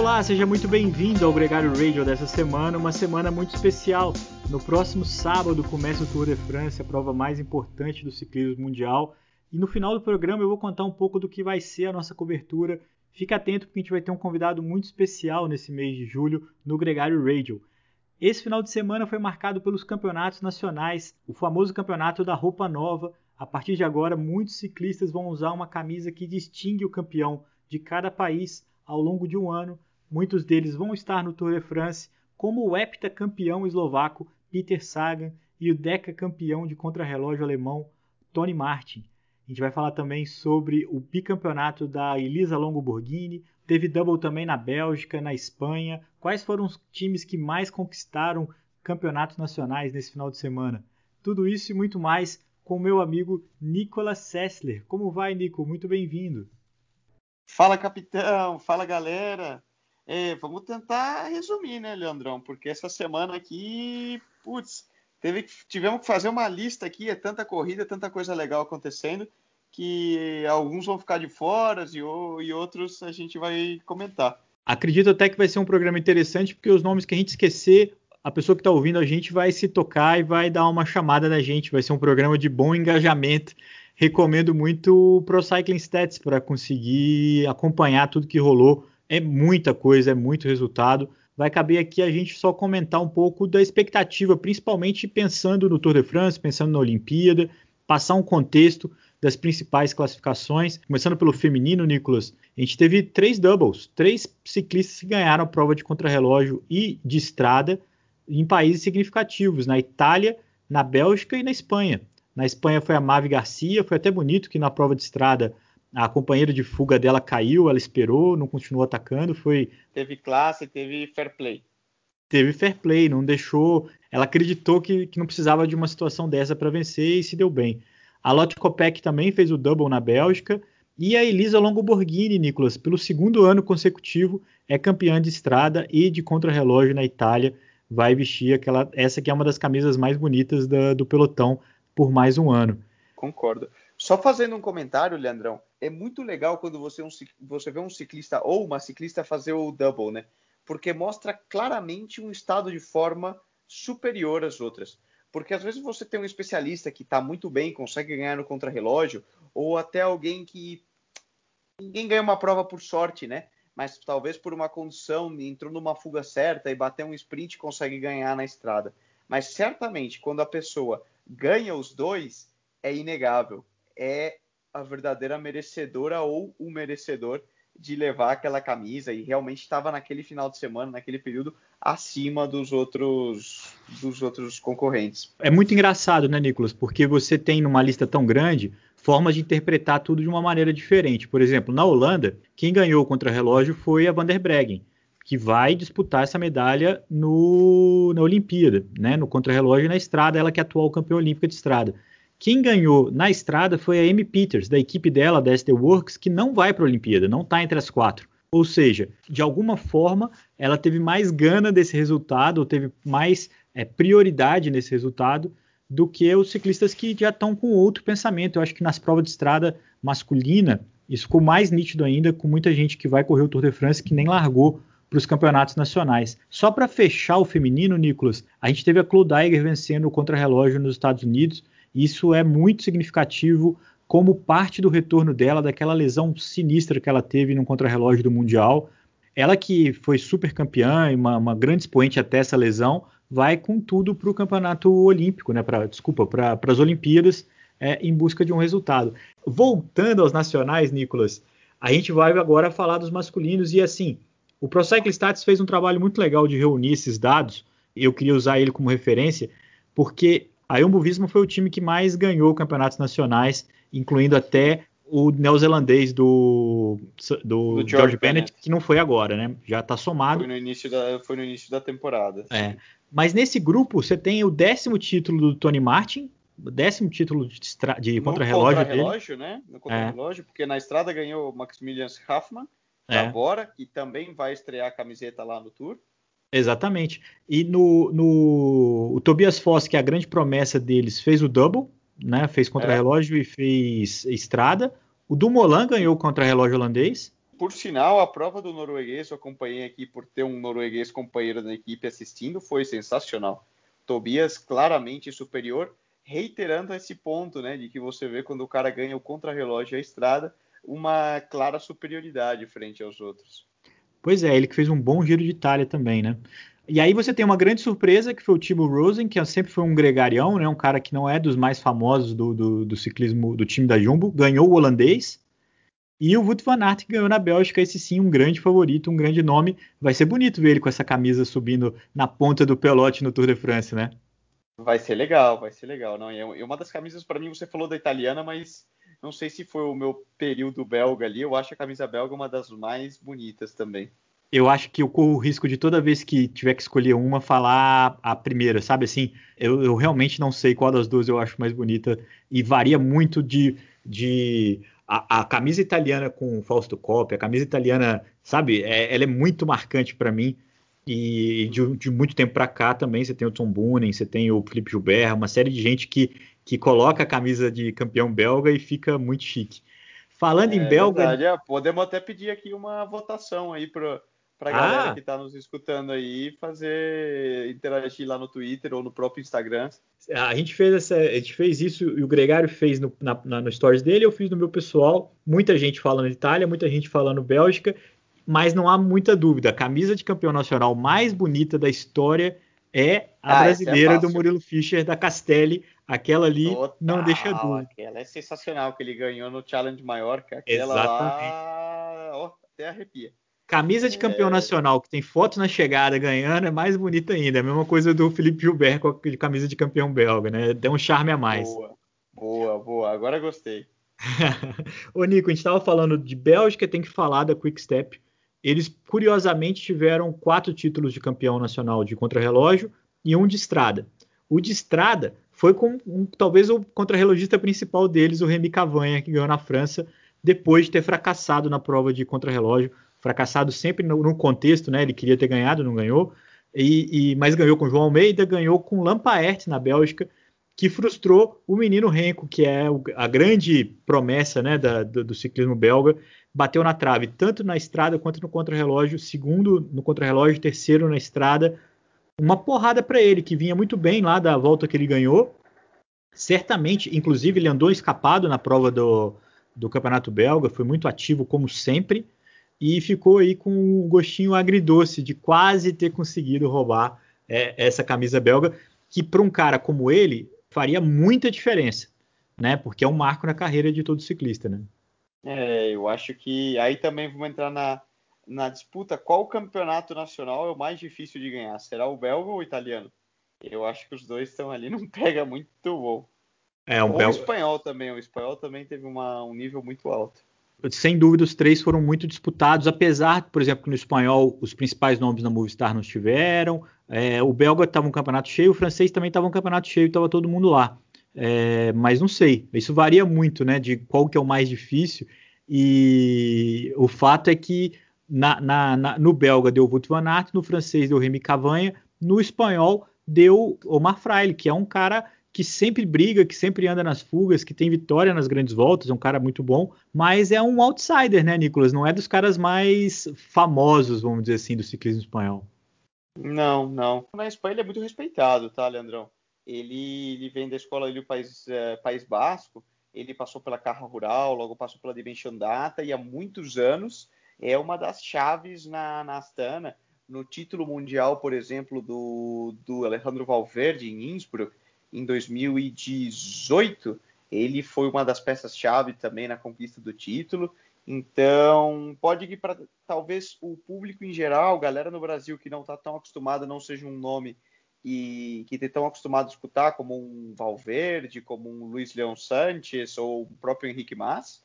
Olá, seja muito bem-vindo ao Gregário Radio dessa semana, uma semana muito especial. No próximo sábado começa o Tour de France, a prova mais importante do ciclismo mundial. E no final do programa eu vou contar um pouco do que vai ser a nossa cobertura. Fica atento porque a gente vai ter um convidado muito especial nesse mês de julho no Gregário Radio. Esse final de semana foi marcado pelos campeonatos nacionais, o famoso campeonato da roupa nova. A partir de agora, muitos ciclistas vão usar uma camisa que distingue o campeão de cada país ao longo de um ano. Muitos deles vão estar no Tour de France, como o heptacampeão eslovaco Peter Sagan e o decacampeão de contrarrelógio alemão Tony Martin. A gente vai falar também sobre o bicampeonato da Elisa Longo Borghini, teve double também na Bélgica, na Espanha. Quais foram os times que mais conquistaram campeonatos nacionais nesse final de semana? Tudo isso e muito mais com meu amigo Nicolas Sessler. Como vai, Nico? Muito bem-vindo. Fala, capitão. Fala, galera. É, vamos tentar resumir, né, Leandrão? Porque essa semana aqui, putz, teve, tivemos que fazer uma lista aqui, é tanta corrida, tanta coisa legal acontecendo, que alguns vão ficar de fora e, e outros a gente vai comentar. Acredito até que vai ser um programa interessante, porque os nomes que a gente esquecer, a pessoa que está ouvindo a gente vai se tocar e vai dar uma chamada na gente. Vai ser um programa de bom engajamento. Recomendo muito o Pro Cycling Stats para conseguir acompanhar tudo que rolou é muita coisa, é muito resultado. Vai caber aqui a gente só comentar um pouco da expectativa, principalmente pensando no Tour de France, pensando na Olimpíada, passar um contexto das principais classificações. Começando pelo feminino, Nicolas, a gente teve três doubles, três ciclistas que ganharam a prova de contrarrelógio e de estrada em países significativos, na Itália, na Bélgica e na Espanha. Na Espanha foi a Mavi Garcia, foi até bonito que na prova de estrada a companheira de fuga dela caiu, ela esperou, não continuou atacando, foi teve classe, teve fair play. Teve fair play, não deixou, ela acreditou que, que não precisava de uma situação dessa para vencer e se deu bem. A Lotte Kopeck também fez o double na Bélgica e a Elisa Longo Borghini, Nicolas, pelo segundo ano consecutivo é campeã de estrada e de contrarrelógio na Itália, vai vestir aquela essa que é uma das camisas mais bonitas da, do pelotão por mais um ano. Concordo. Só fazendo um comentário, Leandrão, é muito legal quando você, um, você vê um ciclista ou uma ciclista fazer o double, né? Porque mostra claramente um estado de forma superior às outras. Porque às vezes você tem um especialista que está muito bem, consegue ganhar no contrarrelógio, ou até alguém que ninguém ganha uma prova por sorte, né? Mas talvez por uma condição, entrou numa fuga certa e bateu um sprint consegue ganhar na estrada. Mas certamente quando a pessoa ganha os dois, é inegável é a verdadeira merecedora ou o merecedor de levar aquela camisa e realmente estava naquele final de semana, naquele período, acima dos outros dos outros concorrentes. É muito engraçado, né, Nicolas? Porque você tem numa lista tão grande formas de interpretar tudo de uma maneira diferente. Por exemplo, na Holanda, quem ganhou o contrarrelógio foi a Van der Breggen, que vai disputar essa medalha no, na Olimpíada, né, no contrarrelógio e na estrada, ela que é atual campeã olímpica de estrada. Quem ganhou na estrada foi a Amy Peters, da equipe dela, da SD Works, que não vai para a Olimpíada, não está entre as quatro. Ou seja, de alguma forma, ela teve mais gana desse resultado, ou teve mais é, prioridade nesse resultado do que os ciclistas que já estão com outro pensamento. Eu acho que nas provas de estrada masculina, isso ficou mais nítido ainda, com muita gente que vai correr o Tour de France que nem largou para os campeonatos nacionais. Só para fechar o feminino, Nicolas, a gente teve a Claude Eiger vencendo o contrarrelógio nos Estados Unidos isso é muito significativo como parte do retorno dela daquela lesão sinistra que ela teve no contrarrelógio do Mundial. Ela que foi super campeã e uma, uma grande expoente até essa lesão, vai com tudo para o campeonato olímpico, né? Pra, desculpa, para as Olimpíadas, é, em busca de um resultado. Voltando aos nacionais, Nicolas, a gente vai agora falar dos masculinos e assim, o Pro Cycling Stats fez um trabalho muito legal de reunir esses dados. Eu queria usar ele como referência, porque a Jumbo Visma foi o time que mais ganhou campeonatos nacionais, incluindo até o neozelandês do, do, do George, George Bennett, Bennett, que não foi agora, né? Já está somado. Foi no, início da, foi no início da temporada. É. Mas nesse grupo você tem o décimo título do Tony Martin, o décimo título de, de contrarrelógio contra relógio, né? No contra-relógio, é. porque na estrada ganhou o Maximilian Huffman, da é. Bora, que também vai estrear a camiseta lá no Tour. Exatamente. E no, no o Tobias Foss, que é a grande promessa deles, fez o double, né? Fez contra-relógio é. e fez estrada. O Dumoulin ganhou o contra-relógio holandês. por sinal, a prova do norueguês, eu acompanhei aqui por ter um norueguês companheiro da equipe assistindo, foi sensacional. Tobias claramente superior, reiterando esse ponto, né, de que você vê quando o cara ganha o contrarrelógio e a estrada, uma clara superioridade frente aos outros. Pois é, ele que fez um bom giro de Itália também, né? E aí você tem uma grande surpresa, que foi o Timo Rosen, que sempre foi um gregarião, né? Um cara que não é dos mais famosos do, do, do ciclismo do time da Jumbo, ganhou o holandês. E o Wout van Aert ganhou na Bélgica, esse sim, um grande favorito, um grande nome. Vai ser bonito ver ele com essa camisa subindo na ponta do pelote no Tour de France, né? Vai ser legal, vai ser legal. Não, e uma das camisas, para mim, você falou da italiana, mas não sei se foi o meu período belga ali. Eu acho a camisa belga uma das mais bonitas também. Eu acho que eu corro o risco de toda vez que tiver que escolher uma, falar a primeira, sabe assim? Eu, eu realmente não sei qual das duas eu acho mais bonita e varia muito de. de a, a camisa italiana com Fausto Coppi, a camisa italiana, sabe? É, ela é muito marcante para mim. E de, de, muito tempo para cá também você tem o Tom Boonen, você tem o Felipe Gilbert, uma série de gente que que coloca a camisa de campeão belga e fica muito chique. Falando é, em belga. Verdade, é, podemos até pedir aqui uma votação aí para para a galera ah. que está nos escutando aí fazer interagir lá no Twitter ou no próprio Instagram. A gente fez essa, a gente fez isso e o Gregário fez no, na, na, no stories dele, eu fiz no meu pessoal. Muita gente falando Itália, muita gente falando Bélgica, mas não há muita dúvida. A camisa de campeão nacional mais bonita da história é a ah, é brasileira é do Murilo Fischer da Castelli. Aquela ali Total, não deixa dúvida. Aquela é sensacional que ele ganhou no Challenge Maiorca. Aquela Exatamente. lá, ó, até arrepia. Camisa de campeão é... nacional que tem foto na chegada ganhando é mais bonita ainda. É a mesma coisa do Felipe Gilbert com a camisa de campeão belga, né? Deu um charme a mais. Boa, boa, boa. Agora gostei. Ô Nico, a gente estava falando de Bélgica, tem que falar da Quick Step. Eles curiosamente tiveram quatro títulos de campeão nacional de contrarrelógio e um de estrada. O de estrada foi com um, talvez o contrarrelogista principal deles, o Remy Cavanha, que ganhou na França, depois de ter fracassado na prova de contrarrelógio, fracassado sempre no, no, contexto, né? Ele queria ter ganhado, não ganhou, e, e mas ganhou com João Almeida, ganhou com Lampaert na Bélgica, que frustrou o menino Renko, que é o, a grande promessa né, da, do, do, ciclismo belga, bateu na trave tanto na estrada quanto no contrarrelógio, segundo no contrarrelógio, terceiro na estrada, uma porrada para ele, que vinha muito bem lá da volta que ele ganhou. Certamente, inclusive, ele andou escapado na prova do, do Campeonato Belga, foi muito ativo, como sempre, e ficou aí com um gostinho agridoce de quase ter conseguido roubar é, essa camisa belga, que para um cara como ele faria muita diferença, né? Porque é um marco na carreira de todo ciclista, né? É, eu acho que aí também vamos entrar na, na disputa, qual campeonato nacional é o mais difícil de ganhar? Será o belga ou o italiano? Eu acho que os dois estão ali, não pega muito bom. É, um ou belga... o espanhol também, o espanhol também teve uma, um nível muito alto. Sem dúvida, os três foram muito disputados, apesar, por exemplo, que no espanhol os principais nomes da Movistar não estiveram. É, o belga estava um campeonato cheio, o francês também estava um campeonato cheio, estava todo mundo lá. É, mas não sei, isso varia muito, né, de qual que é o mais difícil. E o fato é que na, na, na, no belga deu Wout van Aert, no francês deu Remy Cavanha, no espanhol deu Omar Fraile, que é um cara que sempre briga, que sempre anda nas fugas, que tem vitória nas grandes voltas, é um cara muito bom, mas é um outsider, né, Nicolas? Não é dos caras mais famosos, vamos dizer assim, do ciclismo espanhol. Não, não. Na Espanha ele é muito respeitado, tá, Leandrão? Ele, ele vem da escola do País, é, País Basco, ele passou pela Carra Rural, logo passou pela Dimension Data, e há muitos anos é uma das chaves na, na Astana. No título mundial, por exemplo, do, do Alejandro Valverde em Innsbruck, em 2018, ele foi uma das peças-chave também na conquista do título. Então, pode que para talvez o público em geral, galera no Brasil que não está tão acostumada, não seja um nome e que estão acostumado a escutar, como um Valverde, como um Luiz Leão Sanches ou o próprio Henrique Mas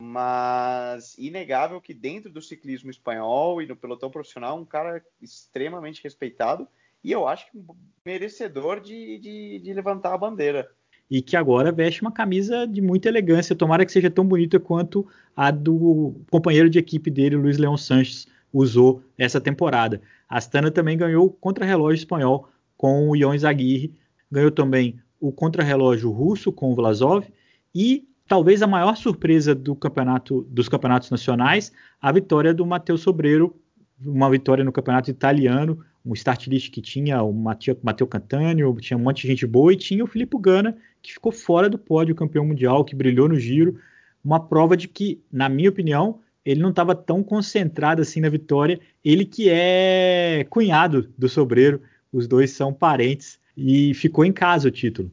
mas inegável que dentro do ciclismo espanhol e no pelotão profissional, um cara extremamente respeitado e eu acho que merecedor de, de, de, levantar a bandeira. E que agora veste uma camisa de muita elegância. Tomara que seja tão bonita quanto a do companheiro de equipe dele, Luiz Leão Sanches, usou essa temporada. Astana também ganhou o contrarrelógio espanhol com o Ion Zaguirre, ganhou também o contrarrelógio russo com o Vlasov e talvez a maior surpresa do campeonato, dos campeonatos nacionais, a vitória do Matheus Sobreiro, uma vitória no campeonato italiano, um start list que tinha o Matteo Cantânio, tinha um monte de gente boa, e tinha o Filippo Gana, que ficou fora do pódio, campeão mundial, que brilhou no giro, uma prova de que, na minha opinião, ele não estava tão concentrado assim na vitória, ele que é cunhado do Sobreiro, os dois são parentes, e ficou em casa o título.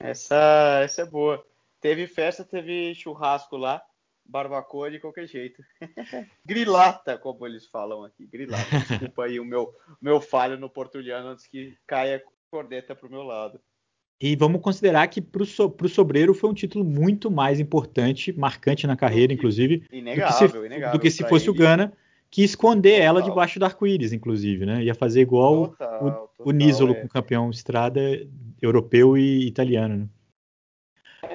Essa, essa é boa. Teve festa, teve churrasco lá, barbacoa de qualquer jeito. grilata, como eles falam aqui, grilata. Desculpa aí o meu, meu falho no português antes que caia a cordeta para o meu lado. E vamos considerar que para o so, Sobreiro foi um título muito mais importante, marcante na carreira, inclusive, inegável, do que se, inegável do que se fosse ele. o Gana, que esconder total. ela debaixo do arco-íris, inclusive, né? Ia fazer igual total, o, total, o Nisolo é. com o campeão estrada europeu e italiano, né?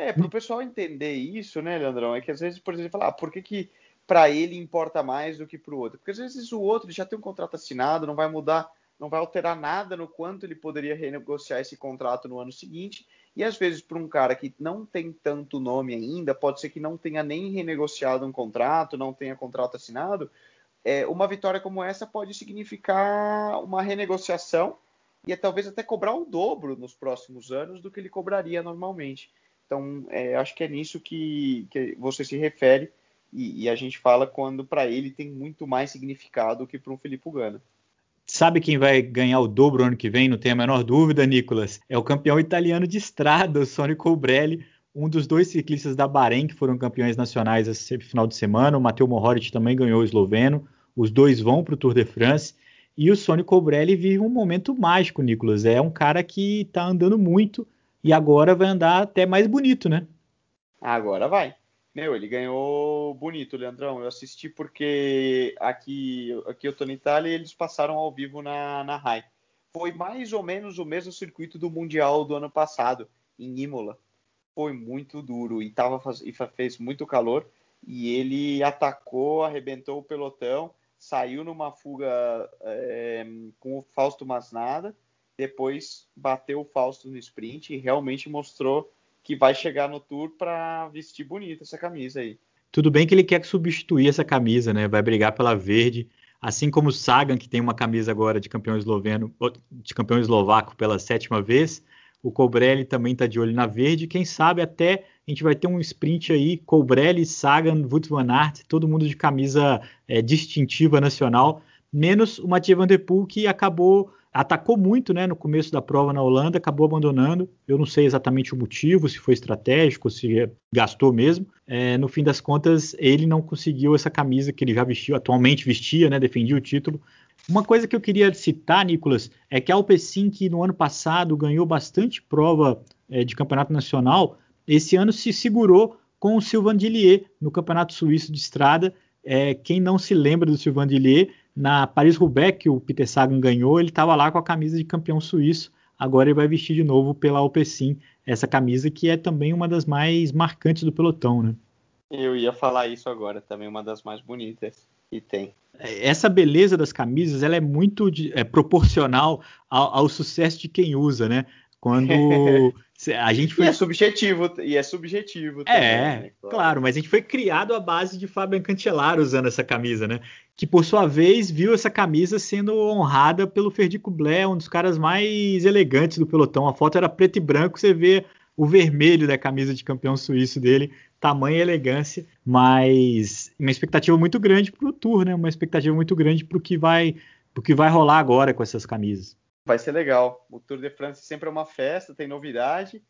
É, para o pessoal entender isso, né, Leandrão, é que às vezes, por exemplo, falar, ah, por que, que para ele importa mais do que para o outro? Porque às vezes o outro já tem um contrato assinado, não vai mudar, não vai alterar nada no quanto ele poderia renegociar esse contrato no ano seguinte, e às vezes para um cara que não tem tanto nome ainda, pode ser que não tenha nem renegociado um contrato, não tenha contrato assinado, é, uma vitória como essa pode significar uma renegociação e é, talvez até cobrar o dobro nos próximos anos do que ele cobraria normalmente. Então, é, acho que é nisso que, que você se refere e, e a gente fala quando para ele tem muito mais significado que para um Felipe Gana. Sabe quem vai ganhar o dobro ano que vem? Não tem a menor dúvida, Nicolas. É o campeão italiano de estrada, o Sonny Colbrelli, um dos dois ciclistas da Bahrein que foram campeões nacionais esse final de semana. O Matteo Mohoric também ganhou o esloveno. Os dois vão para o Tour de France. E o Sonny Colbrelli vive um momento mágico, Nicolas. É um cara que está andando muito e agora vai andar até mais bonito, né? Agora vai. Meu, ele ganhou bonito, Leandrão. Eu assisti porque aqui, aqui eu tô na Itália e eles passaram ao vivo na, na RAI. Foi mais ou menos o mesmo circuito do Mundial do ano passado, em Imola. Foi muito duro e, tava, e fez muito calor. E ele atacou, arrebentou o pelotão, saiu numa fuga é, com o Fausto Masnada depois bateu o Fausto no sprint e realmente mostrou que vai chegar no Tour para vestir bonita essa camisa aí. Tudo bem que ele quer substituir essa camisa, né? Vai brigar pela verde, assim como o Sagan, que tem uma camisa agora de campeão esloveno, de campeão eslovaco pela sétima vez. O Colbrelli também está de olho na verde. Quem sabe até a gente vai ter um sprint aí, Colbrelli, Sagan, Wout van Aert, todo mundo de camisa é, distintiva nacional, menos o Mathieu Van Der Poel, que acabou atacou muito né, no começo da prova na Holanda, acabou abandonando. Eu não sei exatamente o motivo, se foi estratégico, se gastou mesmo. É, no fim das contas, ele não conseguiu essa camisa que ele já vestiu, atualmente vestia, né, defendia o título. Uma coisa que eu queria citar, Nicolas, é que a Alpecin, que no ano passado ganhou bastante prova é, de campeonato nacional, esse ano se segurou com o Sylvain Dillier no campeonato suíço de estrada. É, quem não se lembra do Sylvain Dillier, na Paris-Roubaix, que o Peter Sagan ganhou, ele estava lá com a camisa de campeão suíço. Agora ele vai vestir de novo pela Alpecin essa camisa que é também uma das mais marcantes do pelotão, né? Eu ia falar isso agora, também uma das mais bonitas que tem. Essa beleza das camisas, ela é muito de, é, proporcional ao, ao, sucesso de quem usa, né? Quando a gente foi... E é subjetivo, e é subjetivo. Também, é, né? claro. claro. mas a gente foi criado à base de Fabian Cancellara usando essa camisa, né? Que por sua vez viu essa camisa sendo honrada pelo Ferdico Blé, um dos caras mais elegantes do pelotão. A foto era preto e branco, você vê o vermelho da camisa de campeão suíço dele, tamanha elegância, mas uma expectativa muito grande para o Tour, né? Uma expectativa muito grande para o que vai, pro que vai rolar agora com essas camisas vai ser legal. O Tour de France sempre é uma festa, tem novidade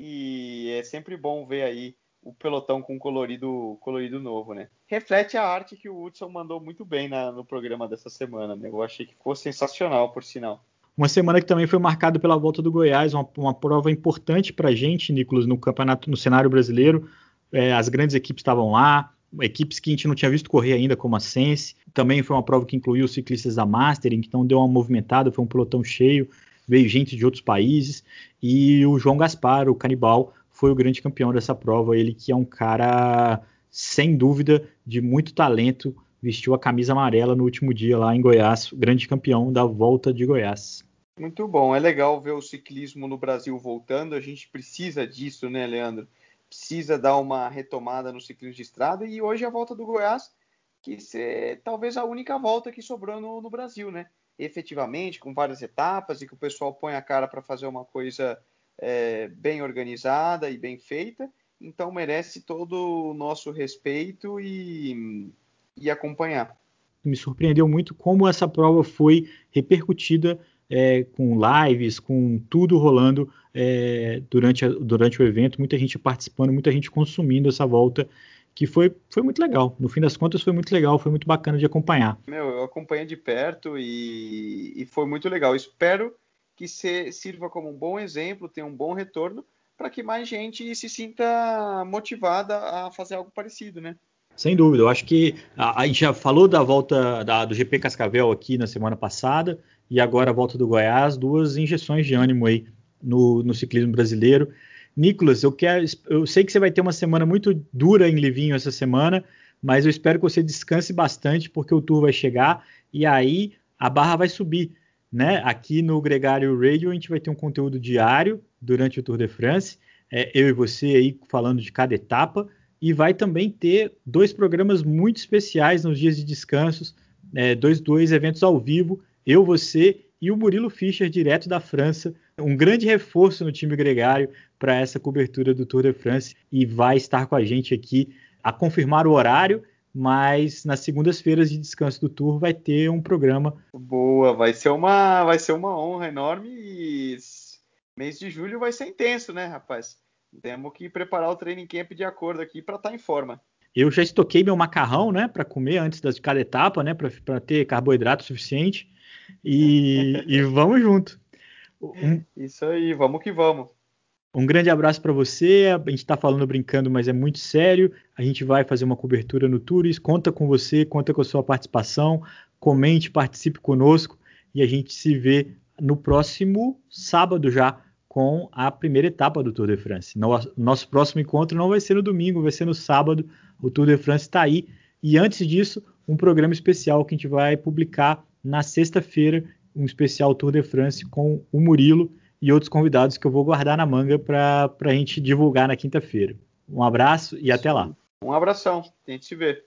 e é sempre bom ver aí o pelotão com colorido, colorido novo, né? Reflete a arte que o Hudson mandou muito bem na, no programa dessa semana, né? Eu achei que ficou sensacional, por sinal. Uma semana que também foi marcada pela volta do Goiás, uma, uma prova importante para a gente, Nicolas, no campeonato, no cenário brasileiro. É, as grandes equipes estavam lá, equipes que a gente não tinha visto correr ainda, como a Sense. Também foi uma prova que incluiu os ciclistas da Mastering, então deu uma movimentada, foi um pelotão cheio, veio gente de outros países. E o João Gaspar, o canibal, foi o grande campeão dessa prova. Ele que é um cara, sem dúvida, de muito talento, vestiu a camisa amarela no último dia lá em Goiás, grande campeão da volta de Goiás. Muito bom, é legal ver o ciclismo no Brasil voltando. A gente precisa disso, né, Leandro? Precisa dar uma retomada no ciclismo de estrada e hoje a volta do Goiás que ser talvez a única volta que sobrou no, no Brasil, né? Efetivamente, com várias etapas e que o pessoal põe a cara para fazer uma coisa é, bem organizada e bem feita, então merece todo o nosso respeito e, e acompanhar. Me surpreendeu muito como essa prova foi repercutida é, com lives, com tudo rolando é, durante, a, durante o evento, muita gente participando, muita gente consumindo essa volta, que foi, foi muito legal. No fim das contas, foi muito legal, foi muito bacana de acompanhar. Meu, eu acompanhei de perto e, e foi muito legal. Espero que se, sirva como um bom exemplo, tenha um bom retorno, para que mais gente se sinta motivada a fazer algo parecido, né? Sem dúvida, eu acho que a, a gente já falou da volta da, do GP Cascavel aqui na semana passada e agora a volta do Goiás, duas injeções de ânimo aí no, no ciclismo brasileiro. Nicolas, eu quero, eu sei que você vai ter uma semana muito dura em Livinho essa semana, mas eu espero que você descanse bastante porque o tour vai chegar e aí a barra vai subir né? Aqui no Gregário Radio a gente vai ter um conteúdo diário durante o Tour de France, é, eu e você aí falando de cada etapa, e vai também ter dois programas muito especiais nos dias de descansos, é, dois, dois eventos ao vivo, eu, você e o Murilo Fischer, direto da França, um grande reforço no time gregário para essa cobertura do Tour de France, e vai estar com a gente aqui a confirmar o horário mas nas segundas-feiras de descanso do tour vai ter um programa. Boa, vai ser uma, vai ser uma honra enorme e mês de julho vai ser intenso, né, rapaz? Temos que preparar o training camp de acordo aqui para estar tá em forma. Eu já estoquei meu macarrão, né, para comer antes de cada etapa, né, para ter carboidrato suficiente. E, e vamos junto. Um... Isso aí, vamos que vamos. Um grande abraço para você. A gente está falando brincando, mas é muito sério. A gente vai fazer uma cobertura no Tours. Conta com você, conta com a sua participação. Comente, participe conosco e a gente se vê no próximo sábado já com a primeira etapa do Tour de France. Nosso próximo encontro não vai ser no domingo, vai ser no sábado. O Tour de France está aí. E antes disso, um programa especial que a gente vai publicar na sexta-feira, um especial Tour de France com o Murilo e outros convidados que eu vou guardar na manga para a gente divulgar na quinta-feira. Um abraço e até lá. Um abração. A gente se vê.